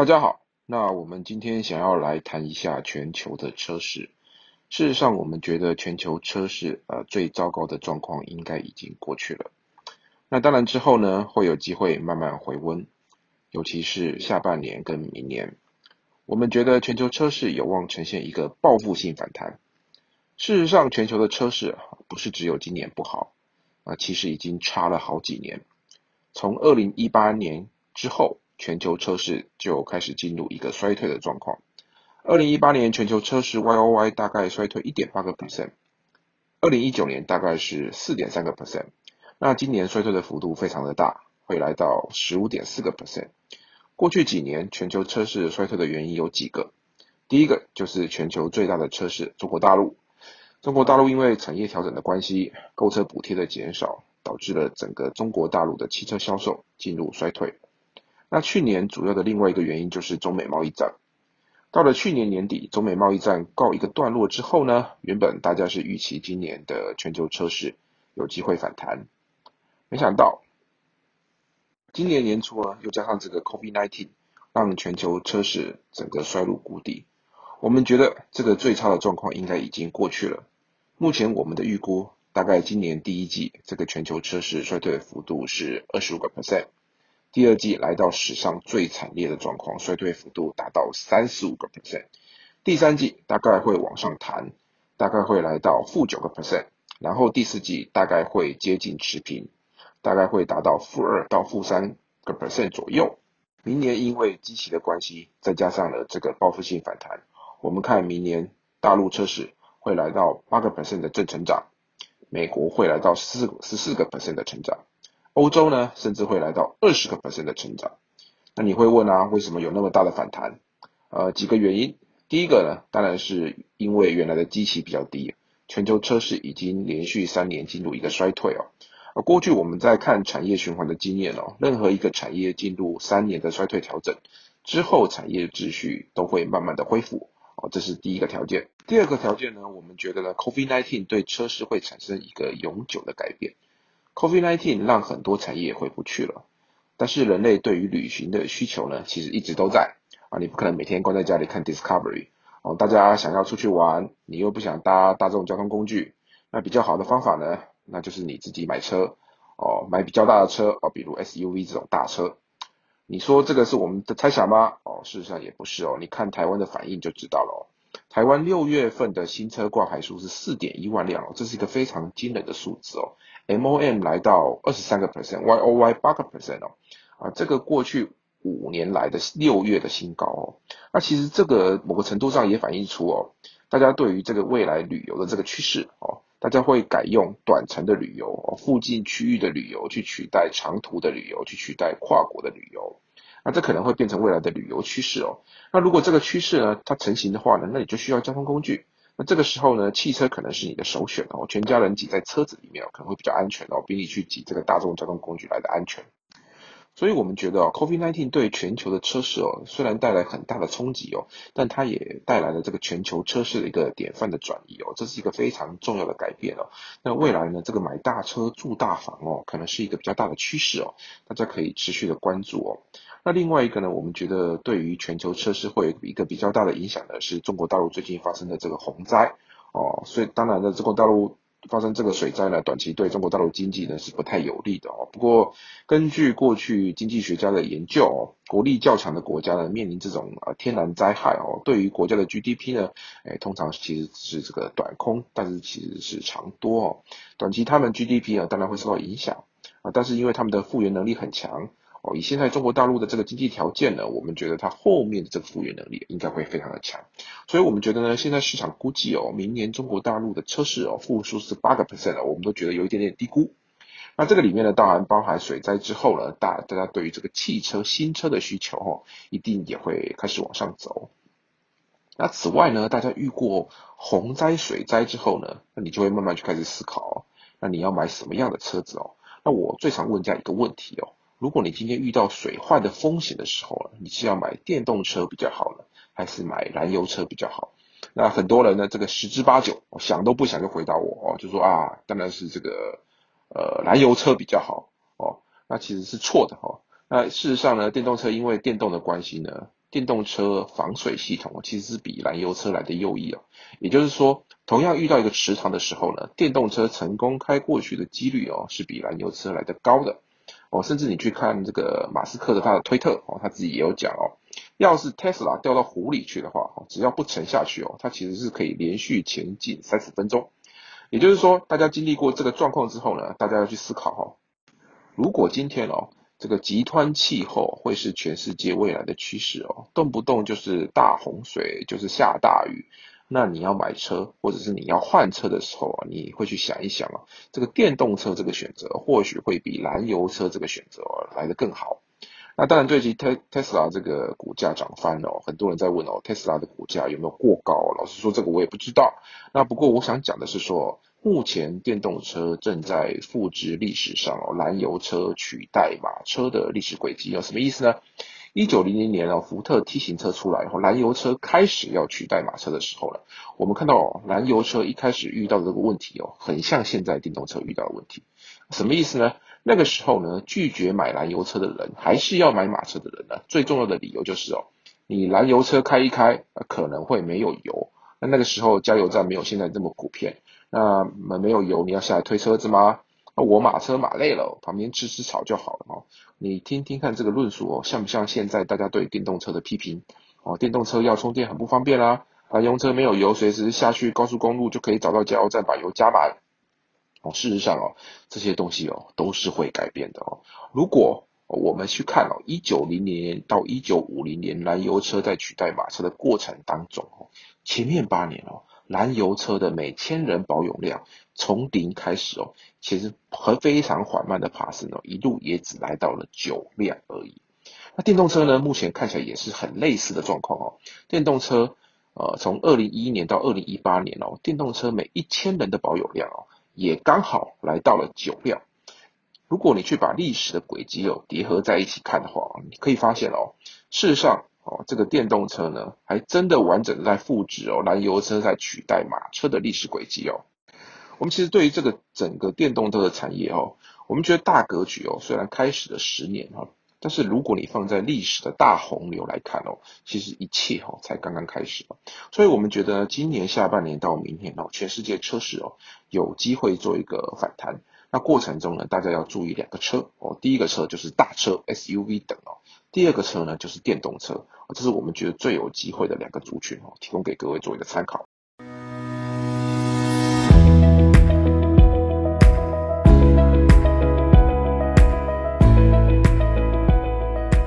大家好，那我们今天想要来谈一下全球的车市。事实上，我们觉得全球车市呃最糟糕的状况应该已经过去了。那当然之后呢，会有机会慢慢回温，尤其是下半年跟明年，我们觉得全球车市有望呈现一个报复性反弹。事实上，全球的车市不是只有今年不好啊，其实已经差了好几年。从二零一八年之后。全球车市就开始进入一个衰退的状况。二零一八年全球车市 Y O Y 大概衰退一点八个 percent，二零一九年大概是四点三个 percent，那今年衰退的幅度非常的大，会来到十五点四个 percent。过去几年全球车市衰退的原因有几个，第一个就是全球最大的车市中国大陆，中国大陆因为产业调整的关系，购车补贴的减少，导致了整个中国大陆的汽车销售进入衰退。那去年主要的另外一个原因就是中美贸易战。到了去年年底，中美贸易战告一个段落之后呢，原本大家是预期今年的全球车市有机会反弹，没想到今年年初啊，又加上这个 COVID-19，让全球车市整个衰入谷底。我们觉得这个最差的状况应该已经过去了。目前我们的预估，大概今年第一季这个全球车市衰退的幅度是二十五个 percent。第二季来到史上最惨烈的状况，衰退幅度达到三十五个 percent。第三季大概会往上弹，大概会来到负九个 percent，然后第四季大概会接近持平，大概会达到负二到负三个 percent 左右。明年因为机器的关系，再加上了这个报复性反弹，我们看明年大陆车市会来到八个 percent 的正成长，美国会来到四十四个 percent 的成长。欧洲呢，甚至会来到二十个 percent 的成长。那你会问啊，为什么有那么大的反弹？呃，几个原因。第一个呢，当然是因为原来的基期比较低，全球车市已经连续三年进入一个衰退哦。而过去我们在看产业循环的经验哦，任何一个产业进入三年的衰退调整之后，产业秩序都会慢慢的恢复哦，这是第一个条件。第二个条件呢，我们觉得呢，COVID-19 对车市会产生一个永久的改变。COVID-19 让很多产业回不去了，但是人类对于旅行的需求呢，其实一直都在啊。你不可能每天关在家里看 Discovery 哦。大家想要出去玩，你又不想搭大众交通工具，那比较好的方法呢，那就是你自己买车哦，买比较大的车哦，比如 SUV 这种大车。你说这个是我们的猜想吗？哦，事实上也不是哦。你看台湾的反应就知道了哦。台湾六月份的新车挂牌数是四点一万辆哦，这是一个非常惊人的数字哦。MOM 来到二十三个 percent，YOY 八个 percent 哦，啊，这个过去五年来的六月的新高哦。那其实这个某个程度上也反映出哦，大家对于这个未来旅游的这个趋势哦，大家会改用短程的旅游哦，附近区域的旅游去取代长途的旅游，去取代跨国的旅游。那这可能会变成未来的旅游趋势哦。那如果这个趋势呢，它成型的话呢，那你就需要交通工具。那这个时候呢，汽车可能是你的首选哦，全家人挤在车子里面可能会比较安全哦，比你去挤这个大众交通工具来的安全。所以我们觉得哦，COVID-19 对全球的车市哦，虽然带来很大的冲击哦，但它也带来了这个全球车市的一个典范的转移哦，这是一个非常重要的改变哦。那未来呢，这个买大车住大房哦，可能是一个比较大的趋势哦，大家可以持续的关注哦。那另外一个呢，我们觉得对于全球车市会有一个比较大的影响的是中国大陆最近发生的这个洪灾哦，所以当然呢，中国大陆发生这个水灾呢，短期对中国大陆经济呢是不太有利的哦。不过根据过去经济学家的研究哦，国力较强的国家呢，面临这种呃天然灾害哦，对于国家的 GDP 呢，哎，通常其实是这个短空，但是其实是长多哦。短期他们 GDP 啊，当然会受到影响啊，但是因为他们的复原能力很强。哦，以现在中国大陆的这个经济条件呢，我们觉得它后面的这个复原能力应该会非常的强，所以我们觉得呢，现在市场估计哦，明年中国大陆的车市哦复苏是八个 percent，我们都觉得有一点点低估。那这个里面呢，当然包含水灾之后呢，大大家对于这个汽车新车的需求哦，一定也会开始往上走。那此外呢，大家遇过洪灾、水灾之后呢，那你就会慢慢去开始思考，那你要买什么样的车子哦？那我最常问这样一个问题哦。如果你今天遇到水患的风险的时候你是要买电动车比较好呢，还是买燃油车比较好？那很多人呢，这个十之八九想都不想就回答我哦，就说啊，当然是这个呃燃油车比较好哦。那其实是错的哈。那事实上呢，电动车因为电动的关系呢，电动车防水系统其实是比燃油车来的优异哦。也就是说，同样遇到一个池塘的时候呢，电动车成功开过去的几率哦，是比燃油车来的高的哦。甚至你去看这个马斯克的他的推特哦，他自己也有讲哦，要是 Tesla 掉到湖里去的话，只要不沉下去哦，它其实是可以连续前进三十分钟。也就是说，大家经历过这个状况之后呢，大家要去思考哈，如果今天哦。这个极端气候会是全世界未来的趋势哦，动不动就是大洪水，就是下大雨。那你要买车，或者是你要换车的时候啊，你会去想一想啊，这个电动车这个选择或许会比燃油车这个选择来的更好。那当然，最近特特斯拉这个股价涨翻了，很多人在问哦，特斯拉的股价有没有过高？老实说，这个我也不知道。那不过我想讲的是说。目前电动车正在复制历史上哦燃油车取代马车的历史轨迹有，什么意思呢？一九零零年哦，福特 T 型车出来后，燃油车开始要取代马车的时候了。我们看到燃油车一开始遇到的这个问题哦，很像现在电动车遇到的问题。什么意思呢？那个时候呢，拒绝买燃油车的人还是要买马车的人呢？最重要的理由就是哦，你燃油车开一开可能会没有油。那那个时候加油站没有现在这么普遍。那没没有油，你要下来推车子吗？那我马车马累了，旁边吃吃草就好了哦。你听听看这个论述哦，像不像现在大家对电动车的批评？哦，电动车要充电很不方便啦，燃油车没有油，随时下去高速公路就可以找到加油站把油加满。哦，事实上哦，这些东西哦都是会改变的哦。如果我们去看哦，一九零零年到一九五零年燃油车在取代马车的过程当中哦，前面八年哦。燃油车的每千人保有量从零开始哦，其实和非常缓慢的爬升哦，一路也只来到了九辆而已。那电动车呢，目前看起来也是很类似的状况哦。电动车呃，从二零一一年到二零一八年哦，电动车每一千人的保有量哦，也刚好来到了九辆。如果你去把历史的轨迹哦叠合在一起看的话，你可以发现哦，事实上。哦，这个电动车呢，还真的完整的在复制哦，燃油车在取代马车的历史轨迹哦。我们其实对于这个整个电动车的产业哦，我们觉得大格局哦，虽然开始了十年哈，但是如果你放在历史的大洪流来看哦，其实一切哦才刚刚开始所以我们觉得今年下半年到明年哦，全世界车市哦有机会做一个反弹。那过程中呢，大家要注意两个车哦，第一个车就是大车 SUV 等哦。第二个车呢，就是电动车，这是我们觉得最有机会的两个族群哦，提供给各位做一个参考。